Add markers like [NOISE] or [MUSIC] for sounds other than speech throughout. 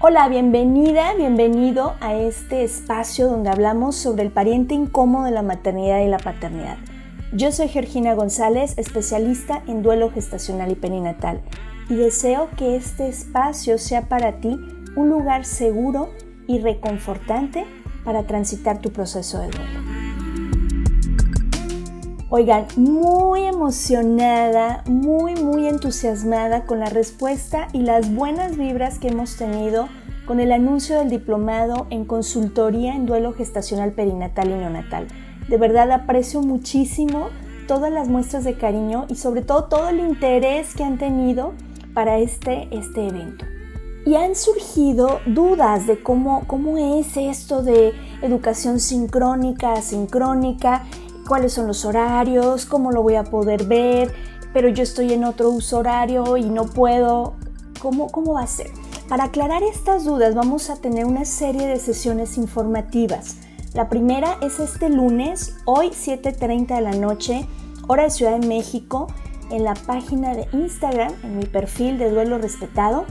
Hola, bienvenida, bienvenido a este espacio donde hablamos sobre el pariente incómodo de la maternidad y la paternidad. Yo soy Georgina González, especialista en duelo gestacional y perinatal, y deseo que este espacio sea para ti un lugar seguro y reconfortante para transitar tu proceso de duelo. Oigan, muy emocionada, muy, muy entusiasmada con la respuesta y las buenas vibras que hemos tenido con el anuncio del diplomado en consultoría en duelo gestacional perinatal y neonatal. De verdad aprecio muchísimo todas las muestras de cariño y sobre todo todo el interés que han tenido para este, este evento. Y han surgido dudas de cómo, cómo es esto de educación sincrónica, asincrónica cuáles son los horarios, cómo lo voy a poder ver, pero yo estoy en otro uso horario y no puedo. ¿Cómo, cómo va a ser? Para aclarar estas dudas vamos a tener una serie de sesiones informativas. La primera es este lunes, hoy 7.30 de la noche, hora de Ciudad de México, en la página de Instagram, en mi perfil de Duelo Respetado.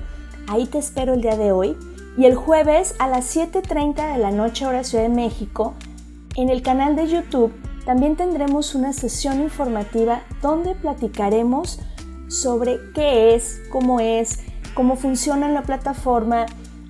Ahí te espero el día de hoy. Y el jueves a las 7.30 de la noche, hora de Ciudad de México, en el canal de YouTube también tendremos una sesión informativa donde platicaremos sobre qué es, cómo es, cómo funciona la plataforma,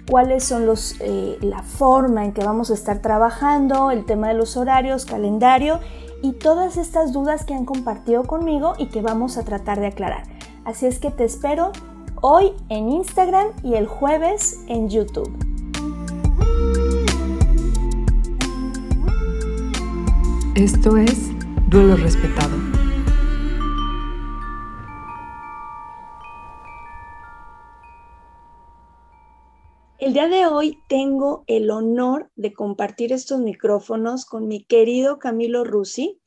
cuáles son los, eh, la forma en que vamos a estar trabajando, el tema de los horarios, calendario y todas estas dudas que han compartido conmigo y que vamos a tratar de aclarar. Así es que te espero hoy en Instagram y el jueves en YouTube. Esto es Duelo Respetado. El día de hoy tengo el honor de compartir estos micrófonos con mi querido Camilo Rusi.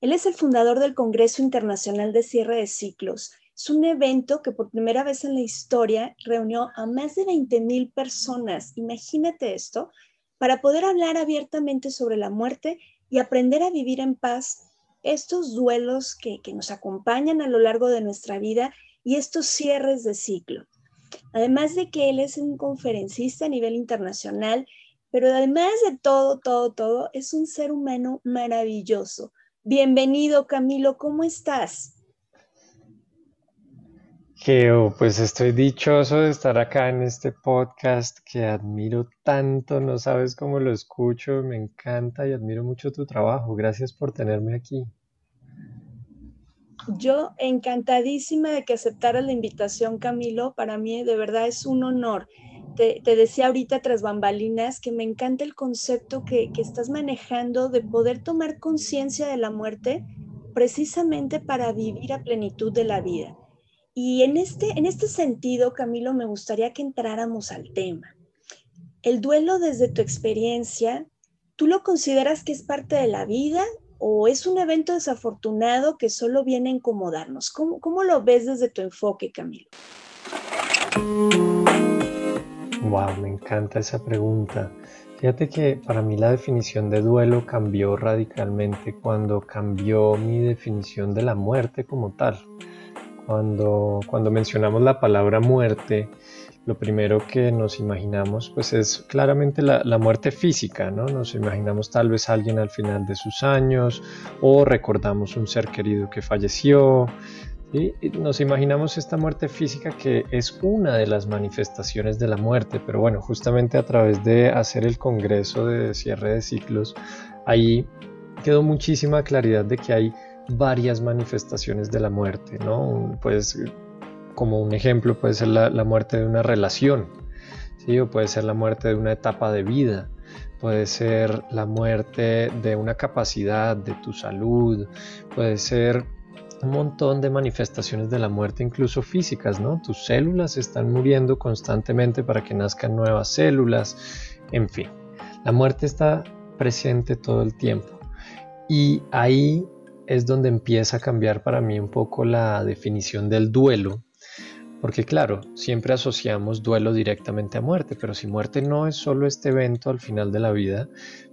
Él es el fundador del Congreso Internacional de Cierre de Ciclos. Es un evento que por primera vez en la historia reunió a más de 20 mil personas. Imagínate esto, para poder hablar abiertamente sobre la muerte y aprender a vivir en paz estos duelos que, nos acompañan a lo largo de nuestra vida y estos cierres de ciclo. Además de que él es un conferencista a nivel internacional, pero además de todo, todo, todo, es un ser humano maravilloso. Bienvenido, Camilo, ¿cómo estás? Geo, pues estoy dichoso de estar acá en este podcast que admiro tanto, no sabes cómo lo escucho, me encanta y admiro mucho tu trabajo. Gracias por tenerme aquí. Yo encantadísima de que aceptaras la invitación, Camilo. Para mí de verdad es un honor. Te, decía ahorita tras bambalinas que me encanta el concepto que, que estás manejando de poder tomar conciencia de la muerte precisamente para vivir a plenitud de la vida. Y en este, en este sentido, Camilo, me gustaría que entráramos al tema. El duelo desde tu experiencia, ¿tú lo consideras que es parte de la vida o es un evento desafortunado que solo viene a incomodarnos? ¿Cómo, cómo lo ves desde tu enfoque, Camilo? Wow, me encanta esa pregunta. Fíjate que para mí la definición de duelo cambió radicalmente cuando cambió mi definición de la muerte como tal. Cuando, cuando mencionamos la palabra muerte, lo primero que nos imaginamos pues es claramente la, la, muerte física, ¿no? Nos imaginamos tal vez alguien al final de sus años o recordamos un ser querido que falleció. Y nos imaginamos esta muerte física que es una de las manifestaciones de la muerte, pero bueno, justamente a través de hacer el congreso de cierre de ciclos, ahí quedó muchísima claridad de que hay varias manifestaciones de la muerte, ¿no? Pues como un ejemplo puede ser la, muerte de una relación, ¿sí? O puede ser la muerte de una etapa de vida, puede ser la muerte de una capacidad, de tu salud, puede ser un montón de manifestaciones de la muerte, incluso físicas, ¿no? Tus células están muriendo constantemente para que nazcan nuevas células, en fin, la muerte está presente todo el tiempo. Y ahí es donde empieza a cambiar para mí un poco la definición del duelo, porque claro, siempre asociamos duelo directamente a muerte, pero si muerte no es solo este evento al final de la vida,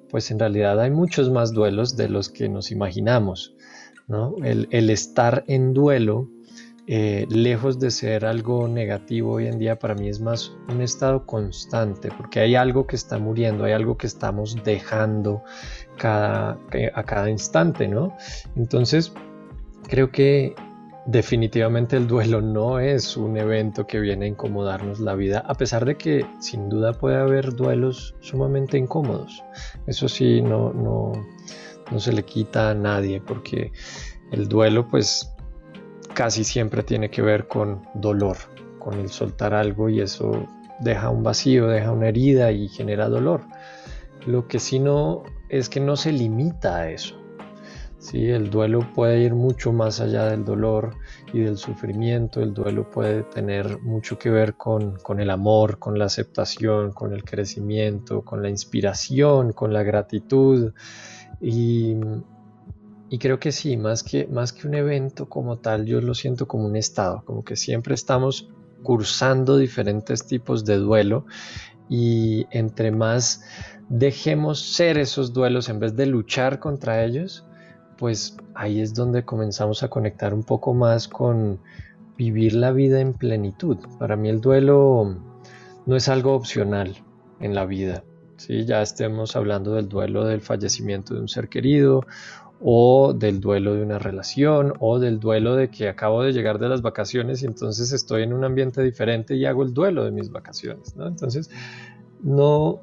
pues en realidad hay muchos más duelos de los que nos imaginamos. ¿no? El, estar en duelo eh, lejos de ser algo negativo hoy en día, para mí es más un estado constante, porque hay algo que está muriendo, hay algo que estamos dejando cada, a cada instante, ¿no? Entonces, creo que definitivamente el duelo no es un evento que viene a incomodarnos la vida, a pesar de que sin duda puede haber duelos sumamente incómodos. Eso sí, no, no, no se le quita a nadie, porque el duelo pues casi siempre tiene que ver con dolor, con el soltar algo y eso deja un vacío, deja una herida y genera dolor. Lo que sí no es que no se limita a eso. ¿sí? El duelo puede ir mucho más allá del dolor y del sufrimiento. El duelo puede tener mucho que ver con, con el amor, con la aceptación, con el crecimiento, con la inspiración, con la gratitud. Y, y creo que sí, más que, más que un evento como tal, yo lo siento como un estado, como que siempre estamos cursando diferentes tipos de duelo y entre más dejemos ser esos duelos en vez de luchar contra ellos, pues ahí es donde comenzamos a conectar un poco más con vivir la vida en plenitud. Para mí el duelo no es algo opcional en la vida. ¿sí? Ya estemos hablando del duelo del fallecimiento de un ser querido o del duelo de una relación o del duelo de que acabo de llegar de las vacaciones y entonces estoy en un ambiente diferente y hago el duelo de mis vacaciones. ¿no? Entonces, no,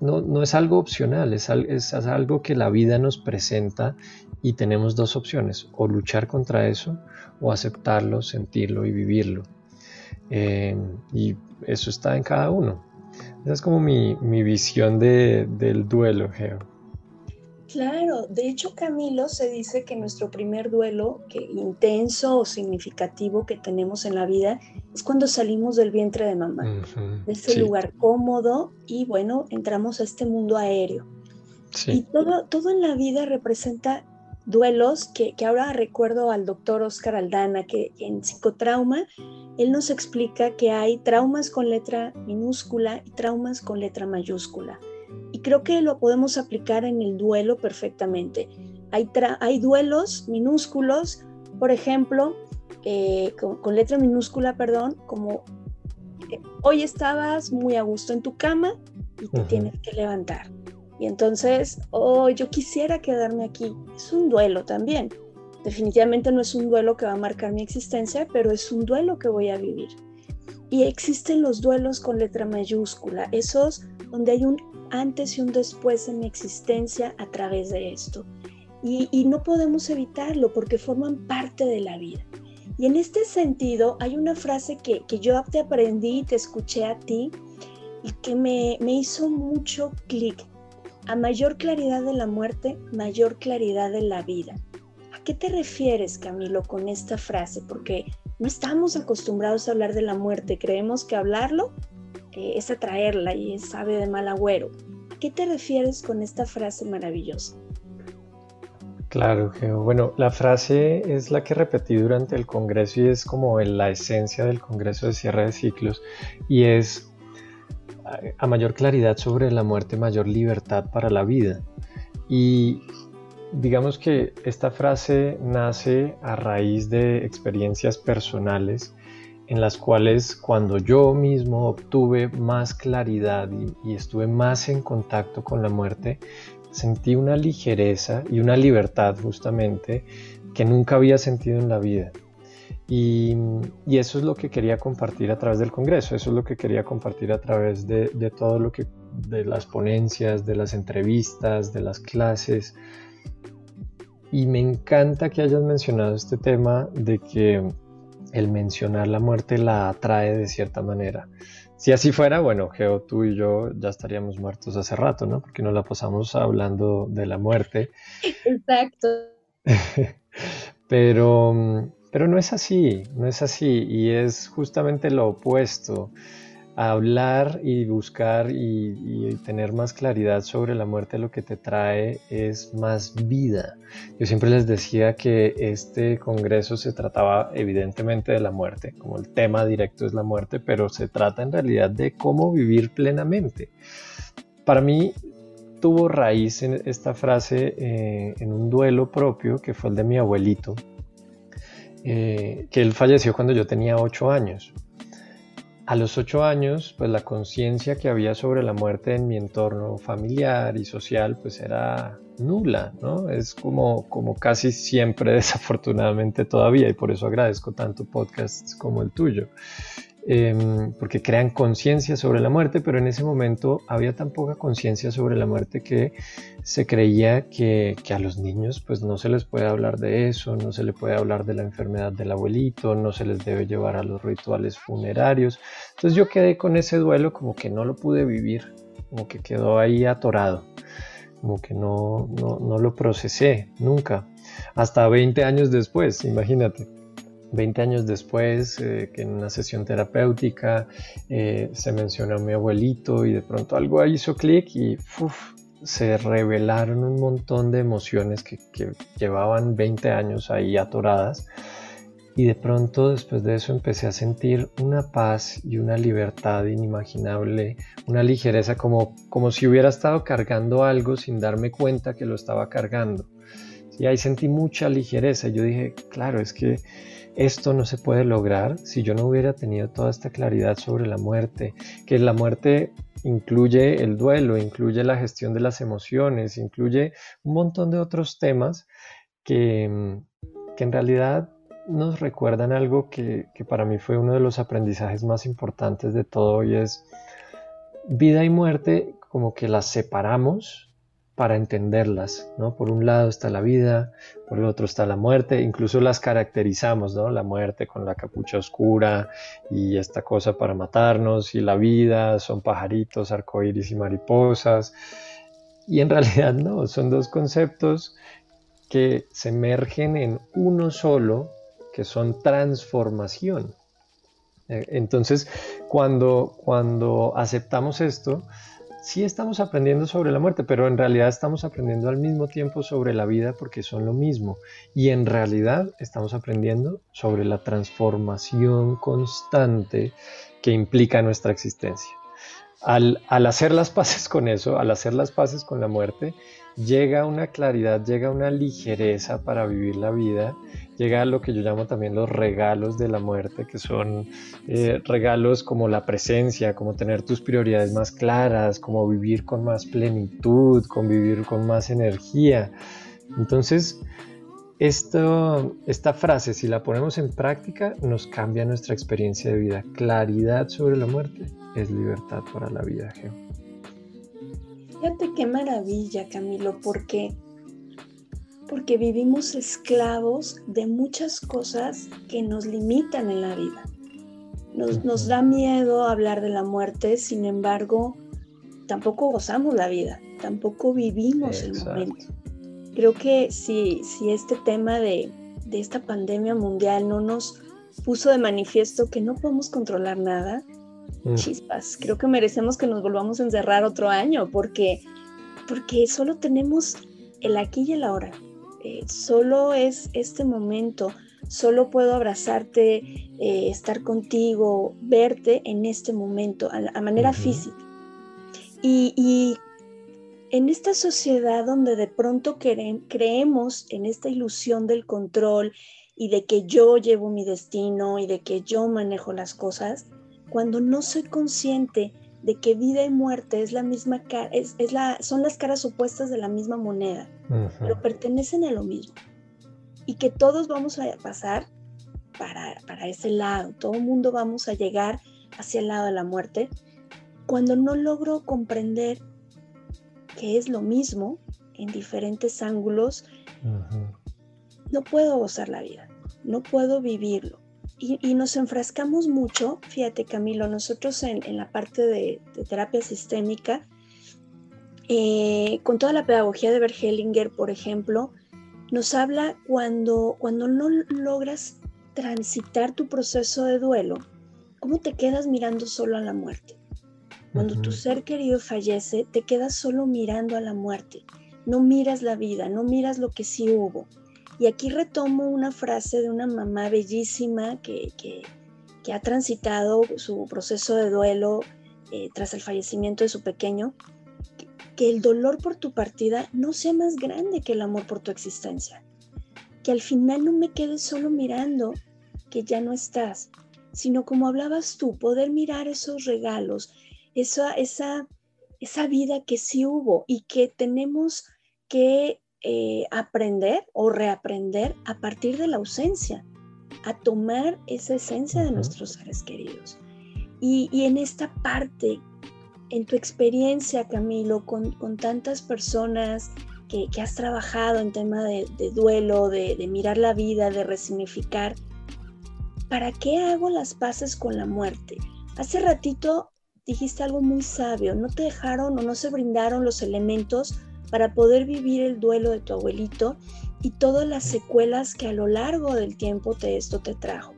no, es algo opcional, es, es, algo que la vida nos presenta y tenemos dos opciones, o luchar contra eso o aceptarlo, sentirlo y vivirlo. Eh, y eso está en cada uno. Esa es como mi, visión del duelo, Geo. Claro, de hecho Camilo se dice que nuestro primer duelo, que intenso o significativo que tenemos en la vida, es cuando salimos del vientre de mamá, de ese lugar cómodo y bueno, entramos a este mundo aéreo. Y todo, todo en la vida representa duelos que, ahora recuerdo al doctor Oscar Aldana, que en psicotrauma, él nos explica que hay traumas con letra minúscula y traumas con letra mayúscula creo que lo podemos aplicar en el duelo perfectamente. Hay, hay duelos minúsculos, por ejemplo, eh, con, letra minúscula, perdón, como eh, hoy estabas muy a gusto en tu cama y te tienes que levantar. Y entonces, oh, yo quisiera quedarme aquí. Es un duelo también. Definitivamente no es un duelo que va a marcar mi existencia, pero es un duelo que voy a vivir. Y existen los duelos con letra mayúscula, esos donde hay un antes y un después en mi existencia a través de esto. Y, no podemos evitarlo porque forman parte de la vida. Y en este sentido hay una frase que, yo te aprendí y te escuché a ti y que me, me hizo mucho clic. A mayor claridad de la muerte, mayor claridad de la vida. ¿A qué te refieres, Camilo, con esta frase? Porque no estamos acostumbrados a hablar de la muerte. Creemos que hablarlo es atraerla y sabe de mal agüero. ¿A qué te refieres con esta frase maravillosa? Claro, bueno, la frase es la que repetí durante el Congreso y es como la esencia del Congreso de cierre de ciclos y es a mayor claridad sobre la muerte, mayor libertad para la vida. Y digamos que esta frase nace a raíz de experiencias personales en las cuales cuando yo mismo obtuve más claridad y, estuve más en contacto con la muerte, sentí una ligereza y una libertad justamente que nunca había sentido en la vida. Y, eso es lo que quería compartir a través del Congreso, eso es lo que quería compartir a través de, de todo lo que, de las ponencias, de las entrevistas, de las clases. Y me encanta que hayas mencionado este tema de que el mencionar la muerte la atrae de cierta manera. Si así fuera, bueno, Geo, tú y yo ya estaríamos muertos hace rato, ¿no? Porque nos la pasamos hablando de la muerte. Exacto. [LAUGHS] pero, pero no es así, no es así y es justamente lo opuesto hablar y buscar y, tener más claridad sobre la muerte lo que te trae es más vida. Yo siempre les decía que este congreso se trataba evidentemente de la muerte, como el tema directo es la muerte, pero se trata en realidad de cómo vivir plenamente. Para mí tuvo raíz en esta frase eh, en un duelo propio que fue el de mi abuelito. eh, que él falleció cuando yo tenía ocho años. A los ocho años, pues la conciencia que había sobre la muerte en mi entorno familiar y social, pues era nula, ¿no? Es como, como casi siempre, [LAUGHS] desafortunadamente todavía, y por eso agradezco tanto podcasts como el tuyo. Em, porque crean conciencia sobre la muerte, pero en ese momento había tan poca conciencia sobre la muerte que se creía que, a los niños pues no se les puede hablar de eso, no se le puede hablar de la enfermedad del abuelito, no se les debe llevar a los rituales funerarios. Entonces yo quedé con ese duelo como que no lo pude vivir, como que quedó ahí atorado, como que no, no, no lo procesé nunca, hasta 20 años después, imagínate. 20 años después, eh, que en una sesión terapéutica eh, se mencionó a mi abuelito y de pronto algo ahí hizo clic y se revelaron un montón de emociones que, que, llevaban 20 años ahí atoradas. Y de pronto después de eso empecé a sentir una paz y una libertad inimaginable, una ligereza como, como si hubiera estado cargando algo sin darme cuenta que lo estaba cargando. Y ahí sentí mucha ligereza. Yo dije, claro, es que esto no se puede lograr si yo no hubiera tenido toda esta claridad sobre la muerte, que la muerte incluye el duelo, incluye la gestión de las emociones, incluye un montón de otros temas que, que en realidad nos recuerdan algo que, que para mí fue uno de los aprendizajes más importantes de todo y es vida y muerte como que las separamos para entenderlas, ¿no? Por un lado está la vida, por el otro está la muerte, incluso las caracterizamos, ¿no? La muerte con la capucha oscura y esta cosa para matarnos y la vida son pajaritos, arcoíris y mariposas. Y en [LAUGHS] realidad no, son dos conceptos que se emergen en uno solo, que son transformación. Eh, entonces, cuando, cuando aceptamos esto, sí estamos aprendiendo sobre la muerte, pero en realidad estamos aprendiendo al mismo tiempo sobre la vida porque son lo mismo. Y en realidad estamos aprendiendo sobre la transformación constante que implica nuestra existencia. Al, hacer las paces con eso, al hacer las paces con la muerte, llega una claridad, llega una ligereza para vivir la vida, llega lo que yo llamo también los regalos de la muerte, que son eh, regalos como la presencia, como tener tus prioridades más claras, como vivir con más plenitud, con vivir con más energía. Entonces, esto, esta frase, si la ponemos en práctica, nos cambia nuestra experiencia de vida. Claridad sobre la muerte es libertad para la vida, Geo. Fíjate qué maravilla, Camilo, porque porque vivimos esclavos de muchas cosas que nos limitan en la vida. Nos, nos, da miedo hablar de la muerte, sin embargo, tampoco gozamos la vida, tampoco vivimos el momento. Creo que si, si este tema de, de esta pandemia mundial no nos puso de manifiesto que no podemos controlar nada, mm. chispas, creo que merecemos que nos volvamos a encerrar otro año porque, porque solo tenemos el aquí y el ahora. Eh, solo es este momento, solo puedo abrazarte, eh, estar contigo, verte en este momento, a, manera física. y, en esta sociedad donde de pronto creemos en esta ilusión del control y de que yo llevo mi destino y de que yo manejo las cosas, cuando no soy consciente de que vida y muerte es la misma es, la, son las caras opuestas de la misma moneda, pero pertenecen a lo mismo. Y que todos vamos a pasar para, para ese lado, todo el mundo vamos a llegar hacia el lado de la muerte. Cuando no logro comprender que es lo mismo en diferentes ángulos, no puedo gozar la vida, no puedo vivirlo. Y, nos enfrascamos mucho, fíjate Camilo, nosotros en, la parte de, terapia sistémica, eh, con toda la pedagogía de Bergelinger, por ejemplo, nos habla cuando, cuando no logras transitar tu proceso de duelo, ¿cómo te quedas mirando solo a la muerte? Cuando tu ser querido fallece, te quedas solo mirando a la muerte. No miras la vida, no miras lo que sí hubo. Y aquí retomo una frase de una mamá bellísima que, ha transitado su proceso de duelo eh, tras el fallecimiento de su pequeño, que, el dolor por tu partida no sea más grande que el amor por tu existencia. que al final no me quede solo mirando que ya no estás, sino como hablabas tú, poder mirar esos regalos, esa, esa, esa vida que sí hubo y que tenemos que eh, aprender o reaprender a partir de la ausencia, a tomar esa esencia de nuestros seres queridos. Y, en esta parte, en tu experiencia, Camilo, con, tantas personas que, has trabajado en tema de, duelo, de, de mirar la vida, de resignificar, ¿para qué hago las paces con la muerte? Hace ratito dijiste algo muy sabio, no te dejaron o no se brindaron los elementos para poder vivir el duelo de tu abuelito y todas las secuelas que a lo largo del tiempo te, esto te trajo.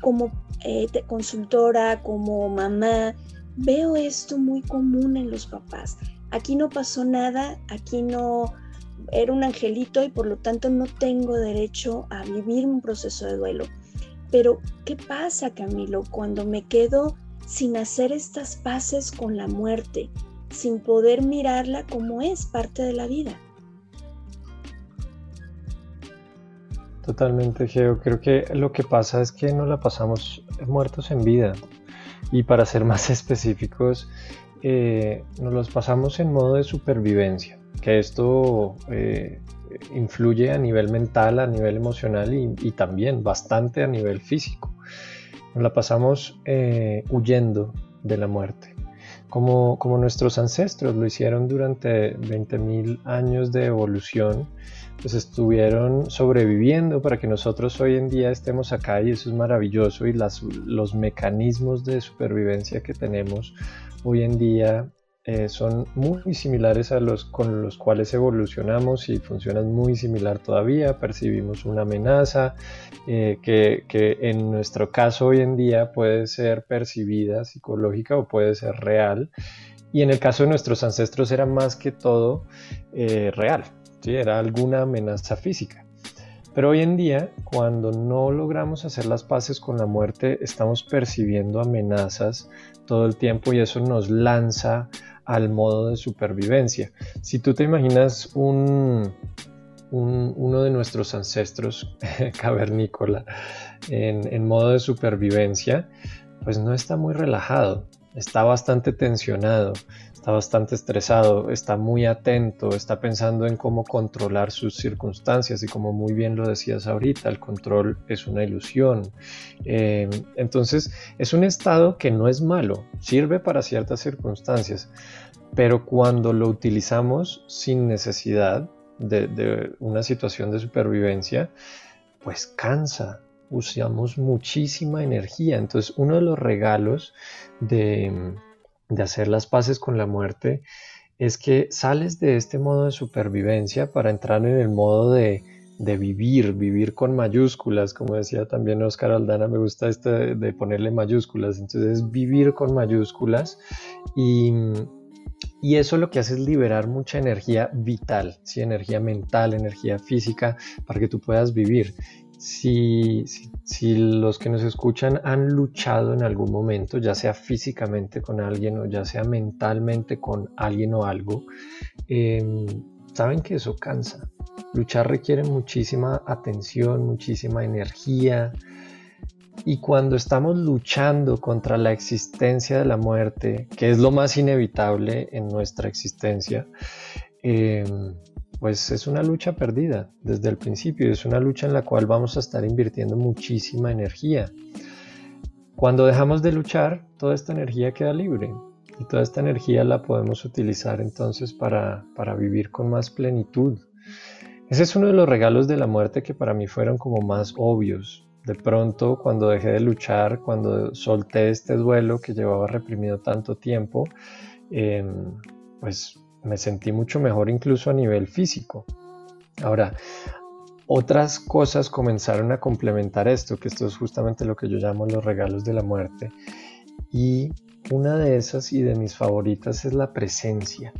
Como eh, consultora, como mamá, veo esto muy común en los papás. Aquí no pasó nada, aquí no era un angelito y por lo tanto no tengo derecho a vivir un proceso de duelo. Pero, ¿qué pasa, Camilo, cuando me quedo sin hacer estas paces con la muerte, sin poder mirarla como es parte de la vida? Totalmente, Geo. Creo que lo que pasa es que no la pasamos muertos en vida. Y para ser [LAUGHS] más específicos, eh, nos los pasamos en modo de supervivencia, que esto eh, influye a nivel mental, a nivel emocional y, también bastante a nivel físico. Nos la pasamos eh, huyendo de la muerte, como, como nuestros ancestros lo hicieron durante 20.000 años de evolución, pues estuvieron sobreviviendo para que nosotros hoy en día estemos acá y eso es maravilloso y los mecanismos de supervivencia que tenemos hoy en día eh, son muy similares a los con los cuales evolucionamos y funcionan muy similar todavía. Percibimos una amenaza eh, que, que, en nuestro caso hoy en día puede ser percibida psicológica o puede ser real. Y en el caso de nuestros ancestros era más que todo eh, real, ¿sí? era alguna amenaza física. Pero hoy en día, cuando no logramos hacer las paces con la muerte, estamos percibiendo amenazas todo el tiempo y eso nos lanza al modo de supervivencia. Si tú te imaginas un, uno de nuestros ancestros [LAUGHS] cavernícola en, en modo de supervivencia, pues no está muy relajado, está bastante tensionado, está bastante estresado, está muy atento, está pensando en cómo controlar sus circunstancias y como muy bien lo decías ahorita, el control es una ilusión. Eh, entonces es un estado que no es malo, sirve para ciertas circunstancias, pero cuando lo utilizamos sin necesidad de, de una situación de supervivencia, pues cansa, usamos muchísima energía. Entonces, uno de los regalos de, hacer las paces con la muerte es que sales de este modo de supervivencia para entrar en el modo de, vivir, vivir con mayúsculas, como decía también Oscar Aldana, me gusta esto de, ponerle mayúsculas, entonces es vivir con mayúsculas y, eso lo que hace es liberar mucha energía vital, ¿sí? energía mental, energía física, para que tú puedas vivir si, los que nos escuchan han luchado en algún momento, ya sea físicamente con alguien o ya sea mentalmente con alguien o algo, em, saben que eso cansa. Luchar requiere muchísima atención, muchísima energía. Y cuando estamos luchando contra la existencia de la muerte, que es lo más inevitable en nuestra existencia, eh, pues es una lucha perdida desde el principio, es una lucha en la cual vamos a estar invirtiendo muchísima energía. Cuando dejamos de luchar, toda esta energía queda libre y toda esta energía la podemos utilizar entonces para, para vivir con más plenitud. Ese es uno de los regalos de la muerte que para mí fueron como más obvios. De pronto, cuando dejé de luchar, cuando solté este duelo que llevaba reprimido tanto tiempo, em, pues me sentí mucho mejor incluso a nivel físico. Ahora, otras cosas comenzaron a complementar esto, que esto es justamente lo que yo llamo los regalos de la muerte. Y una de esas y de mis favoritas es la presencia.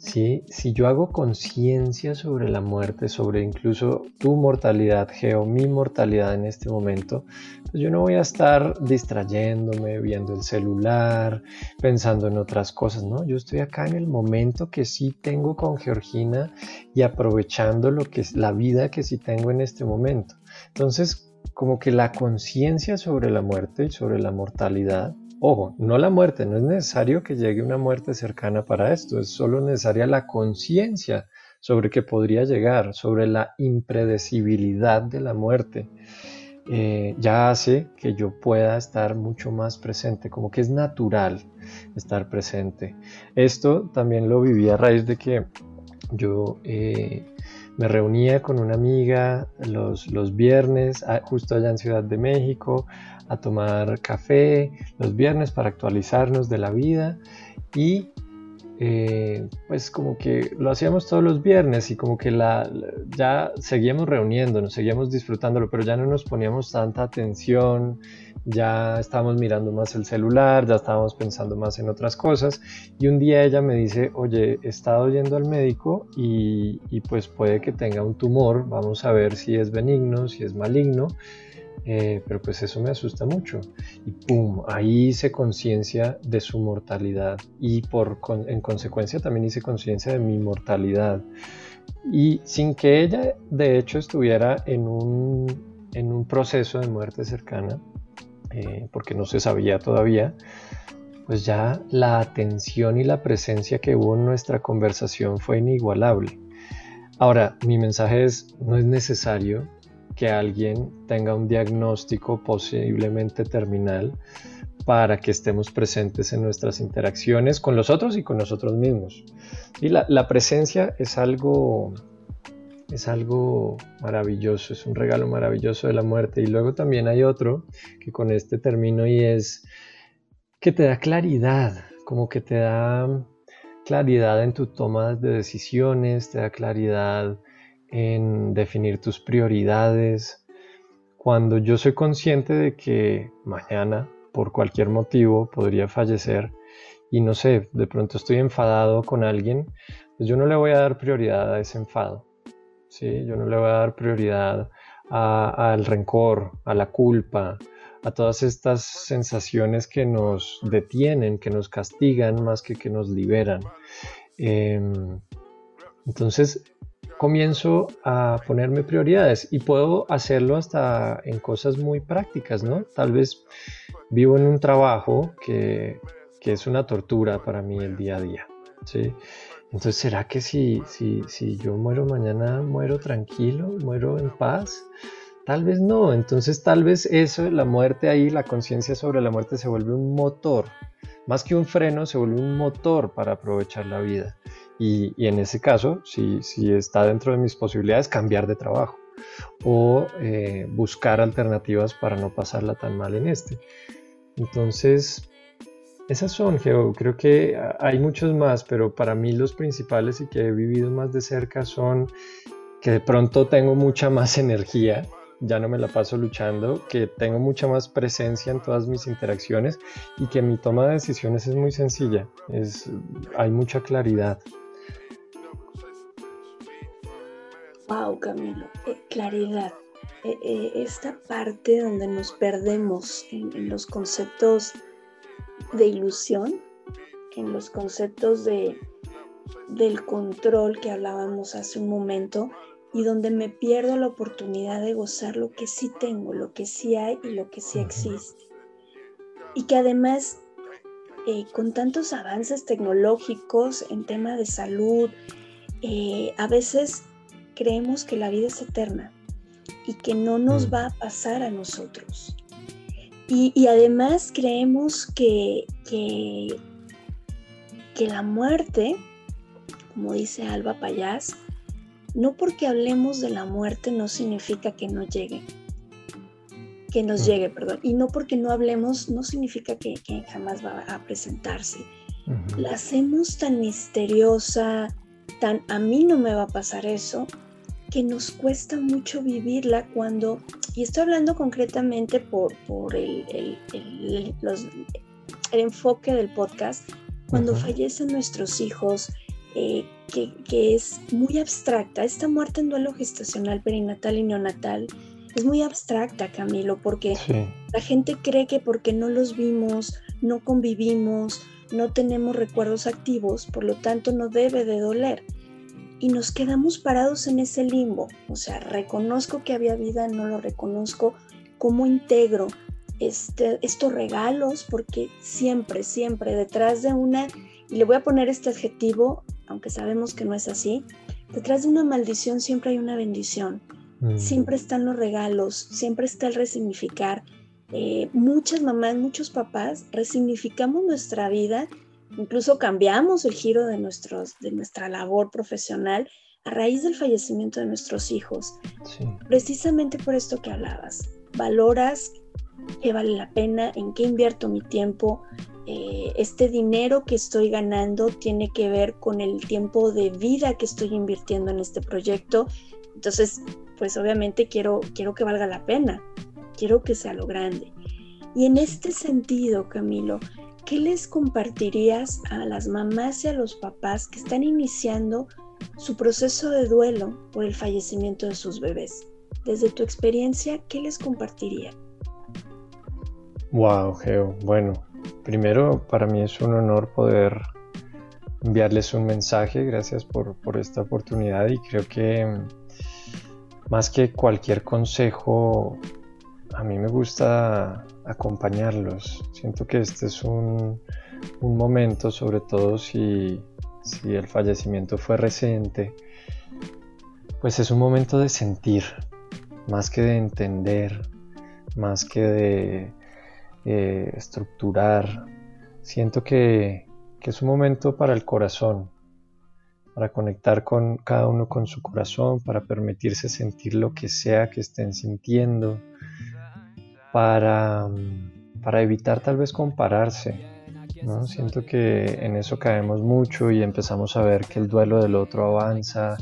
¿Sí? Si yo hago conciencia sobre la muerte, sobre incluso tu mortalidad, Geo, mi mortalidad en este momento, pues yo no voy a estar distrayéndome, viendo el celular, pensando en otras cosas, ¿no? Yo estoy acá en el momento que sí tengo con Georgina y aprovechando lo que es la vida que sí tengo en este momento. Entonces, como que la conciencia sobre la muerte y sobre la mortalidad Ojo, no la muerte, no es necesario que llegue una muerte cercana para esto, es solo necesaria la conciencia sobre que podría llegar, sobre la impredecibilidad de la muerte. Eh, ya hace que yo pueda estar mucho más presente, como que es natural estar presente. Esto también lo viví a raíz de que yo eh, me reunía con una amiga los, los viernes, ah, justo allá en Ciudad de México, a tomar café los viernes para actualizarnos de la vida y eh, pues como que lo hacíamos todos los viernes y como que la, ya seguíamos reuniéndonos, seguíamos disfrutándolo, pero ya no nos poníamos tanta atención, ya estábamos mirando más el celular, ya estábamos pensando más en otras cosas. Y un día ella me dice, oye, he estado yendo al médico y, y pues puede que tenga un tumor, vamos a ver si es benigno, si es maligno eh, pero pues eso me asusta mucho. Y pum, ahí hice conciencia de su mortalidad y por, en consecuencia también hice conciencia de mi mortalidad. Y sin que ella de hecho estuviera en un, en un proceso de muerte cercana, eh, porque no se sabía todavía, pues ya la atención y la presencia que hubo en nuestra conversación fue inigualable. Ahora, mi mensaje es, no es necesario que alguien tenga un diagnóstico posiblemente terminal para que estemos presentes en nuestras interacciones con los otros y con nosotros mismos. Y la, presencia es algo, es algo maravilloso, es un regalo maravilloso de la muerte. Y luego también hay otro que con este término y es que te da claridad, como que te da claridad en tu toma de decisiones, te da claridad en definir tus prioridades. Cuando yo soy consciente de que mañana, por cualquier motivo, podría fallecer y no sé, de pronto estoy enfadado con alguien, pues yo no le voy a dar prioridad a ese enfado. ¿sí? Yo no le voy a dar prioridad al rencor, a la culpa, a todas estas sensaciones que nos detienen, que nos castigan más que que nos liberan. Em, entonces, comienzo a ponerme prioridades y puedo hacerlo hasta en cosas muy prácticas, ¿no? Tal vez vivo en un trabajo que, es una tortura para mí el día a día, ¿sí? Entonces, ¿será que si, si, si yo muero mañana, muero tranquilo, muero en paz? Tal vez no, entonces tal vez eso, la muerte ahí, la conciencia sobre la muerte se vuelve un motor, más que un freno, se vuelve un motor para aprovechar la vida. Y, en ese caso, si, si, está dentro de mis posibilidades, cambiar de trabajo o eh, buscar alternativas para no pasarla tan mal en este. Entonces, esas son. Creo que hay muchos más, pero para mí los principales y que he vivido más de cerca son que de pronto tengo mucha más energía, ya no me la paso luchando, que tengo mucha más presencia en todas mis interacciones y que mi toma de decisiones es muy sencilla, es, hay mucha claridad. Wow, Camilo, eh, claridad. Eh, eh, esta parte donde nos perdemos en, los conceptos de ilusión, en los conceptos de, del control que hablábamos hace un momento y donde me pierdo la oportunidad de gozar lo que sí tengo, lo que sí hay y lo que sí existe. Y que además, con tantos avances tecnológicos en tema de salud, a veces creemos que la vida es eterna y que no nos mm. va a pasar a nosotros. Y, además creemos que, que, la muerte, como dice Alba Payás, no porque hablemos de la muerte no significa que no llegue, que nos mm. llegue, perdón, y no porque no hablemos no significa que, jamás va a presentarse. La hacemos tan misteriosa, tan a mí no me va a pasar eso, que nos cuesta mucho vivirla cuando, y estoy hablando concretamente por, por el, el, enfoque del podcast, cuando fallecen nuestros hijos, eh, que, que es muy abstracta. Esta muerte en duelo gestacional, perinatal y neonatal es muy abstracta, Camilo, porque la gente cree que porque no los vimos, no convivimos, no tenemos recuerdos activos, por lo tanto no debe de doler. Y nos quedamos parados en ese limbo. O sea, reconozco que había vida, no lo reconozco. ¿Cómo integro este, estos regalos? Porque siempre, siempre detrás de una, y le voy a poner este adjetivo, aunque sabemos que no es así, detrás de una maldición siempre hay una bendición. Mm. Siempre están los regalos, siempre está el resignificar. Eh, muchas mamás, muchos papás resignificamos nuestra vida, incluso cambiamos el giro de, nuestros, de nuestra labor profesional a raíz del fallecimiento de nuestros hijos. Precisamente por esto que hablabas, valoras qué vale la pena, en qué invierto mi tiempo, eh, este dinero que estoy ganando tiene que ver con el tiempo de vida que estoy invirtiendo en este proyecto. Entonces, pues obviamente quiero, quiero que valga la pena, quiero que sea lo grande. Y en este sentido, Camilo, ¿qué les compartirías a las mamás y a los papás que están iniciando su proceso de duelo por el fallecimiento de sus bebés? Desde tu experiencia, ¿qué les compartiría? Wow, Geo. Bueno, primero para mí es un honor poder enviarles un mensaje. Gracias por, esta oportunidad y creo que más que cualquier consejo, a mí me gusta acompañarlos. Siento que este es un, momento, sobre todo si, el fallecimiento fue reciente, pues es un momento de sentir, más que de entender, más que de eh, estructurar. Siento que, que es un momento para el corazón, para conectar con cada uno con su corazón, para permitirse sentir lo que sea que estén sintiendo, para, para evitar tal vez compararse. ¿no? Siento que en eso caemos mucho y empezamos a ver que el duelo del otro avanza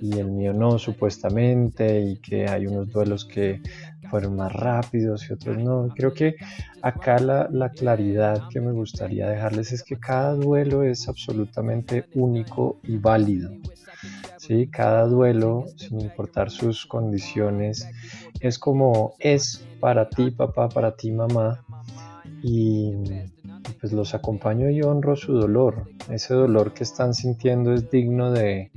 y el mío no supuestamente y que hay unos duelos que fueron más rápidos y otros no. Creo que acá la, la, claridad que me gustaría dejarles es que cada duelo es absolutamente único y válido. ¿sí? Cada duelo, sin importar sus condiciones, es como es para ti, papá, para ti, mamá. Y pues los acompaño y honro su dolor. Ese dolor que están sintiendo es digno de,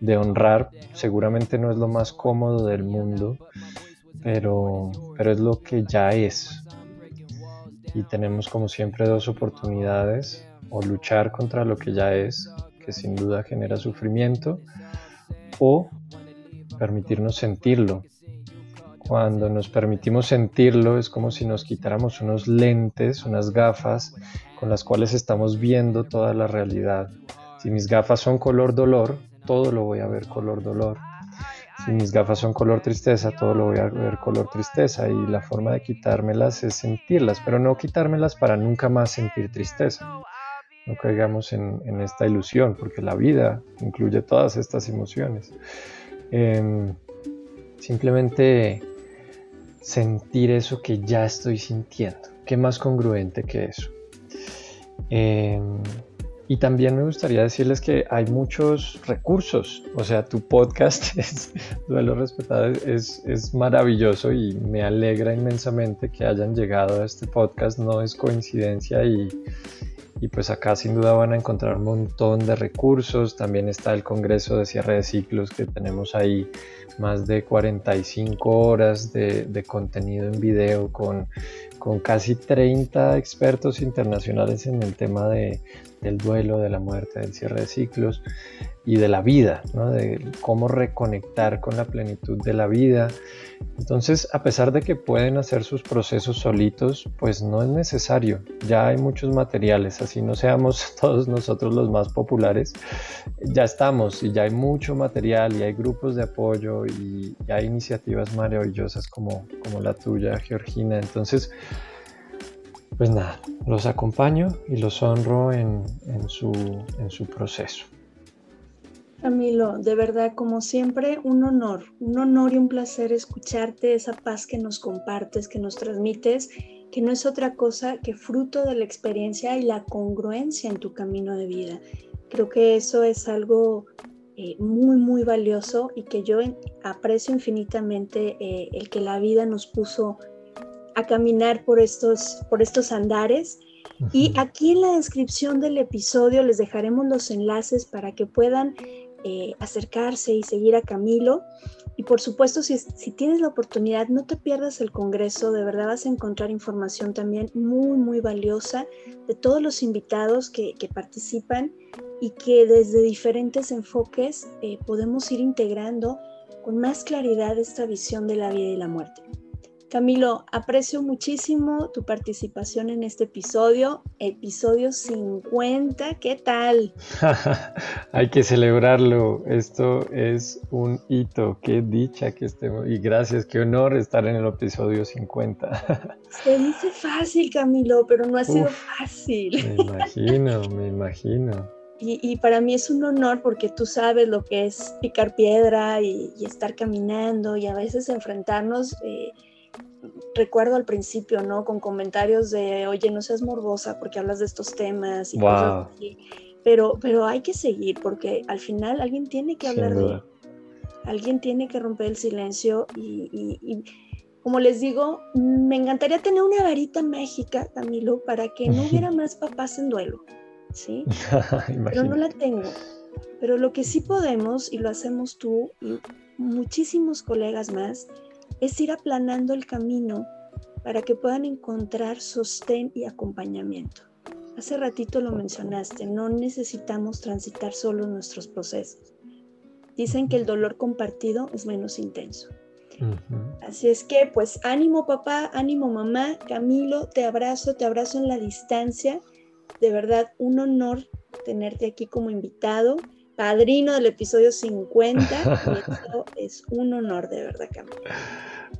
de honrar. Seguramente no es lo más cómodo del mundo, pero, pero es lo que ya es. Y tenemos como siempre dos oportunidades, o luchar contra lo que ya es, que sin duda genera sufrimiento, o permitirnos sentirlo. Cuando nos permitimos sentirlo es como si nos quitáramos unos lentes, unas gafas con las cuales estamos viendo toda la realidad. Si mis gafas son color dolor, todo lo voy a ver color dolor. Si mis gafas son color tristeza, todo lo voy a ver color tristeza y la forma de quitármelas es sentirlas, pero no quitármelas para nunca más sentir tristeza. No caigamos en, esta ilusión, porque la vida incluye todas estas emociones. Em, simplemente sentir eso que ya estoy sintiendo. ¿Qué más congruente que eso? Em, y también me gustaría decirles que hay muchos recursos, o sea, tu podcast, [LAUGHS] es, Duelo Respetado, es, es, maravilloso y me alegra inmensamente que hayan llegado a este podcast, no es coincidencia y, y pues acá sin duda van a encontrar un montón de recursos, también está el Congreso de Cierre de Ciclos que tenemos ahí más de 45 horas de, de contenido en video con con casi 30 expertos internacionales en el tema de, del duelo, de la muerte, del cierre de ciclos y de la vida, de cómo reconectar con la plenitud de la vida. Entonces, a pesar de que pueden hacer sus procesos solitos, pues no es necesario. Ya hay muchos materiales, así no seamos [LAUGHS] todos nosotros los más populares. Ya estamos y ya hay mucho material y hay grupos de apoyo y, hay iniciativas maravillosas como, como la tuya, Georgina. Entonces, pues nada, los acompaño y los honro en, su, en su proceso. Camilo, de verdad, como siempre, un honor, un honor y un placer escucharte, esa paz que nos compartes, que nos transmites, que no es otra cosa que fruto de la experiencia y la congruencia en tu camino de vida. Creo que eso es algo eh, muy, muy valioso y que yo aprecio infinitamente eh, el que la vida nos puso a caminar por estos, por estos andares. Y aquí en la descripción del episodio les dejaremos los enlaces para que puedan eh, acercarse y seguir a Camilo. Y por supuesto, si, si, tienes la oportunidad, no te pierdas el Congreso, de verdad vas a encontrar información también muy, muy valiosa de todos los invitados que, que participan y que desde diferentes enfoques eh, podemos ir integrando con más claridad esta visión de la vida y la muerte. Camilo, aprecio muchísimo tu participación en este episodio, episodio 50, ¿qué tal? [LAUGHS] Hay que celebrarlo, esto es un hito, qué dicha que estemos y gracias, qué honor estar en el episodio 50. [LAUGHS] Se dice fácil, Camilo, pero no ha sido fácil. Me imagino, me imagino. Y, para mí es un honor porque tú sabes lo que es picar piedra y, estar caminando y a veces enfrentarnos. Eh, recuerdo al principio, ¿no? Con comentarios de, oye, no seas morbosa porque hablas de estos temas y cosas así. Pero, pero hay que seguir porque al final alguien tiene que hablar de Alguien tiene que romper el silencio y, como les digo, me encantaría tener una varita mágica, Camilo, para que no hubiera [LAUGHS] más papás en duelo. ¿sí? [LAUGHS] Pero no la tengo. Pero lo que sí podemos, y lo hacemos tú y muchísimos colegas más, es ir aplanando el camino para que puedan encontrar sostén y acompañamiento. Hace ratito lo mencionaste, no necesitamos transitar solo nuestros procesos. Dicen que el dolor compartido es menos intenso. Así es que, pues ánimo papá, ánimo mamá, Camilo, te abrazo, te abrazo en la distancia de verdad un honor tenerte aquí como invitado, padrino del episodio 50. [LAUGHS] y esto es un honor, de verdad, Camilo.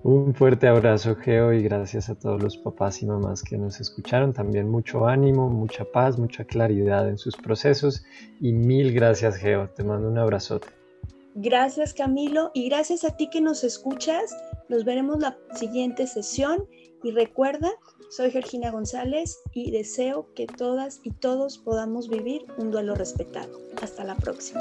Un fuerte abrazo, Geo, y gracias a todos los papás y mamás que nos escucharon. También mucho ánimo, mucha paz, mucha claridad en sus procesos. Y mil gracias, Geo. Te mando un abrazote. Gracias, Camilo, y gracias a ti que nos escuchas. Nos veremos la siguiente sesión. Y recuerda, soy Georgina González y deseo que todas y todos podamos vivir un duelo respetado. Hasta la próxima.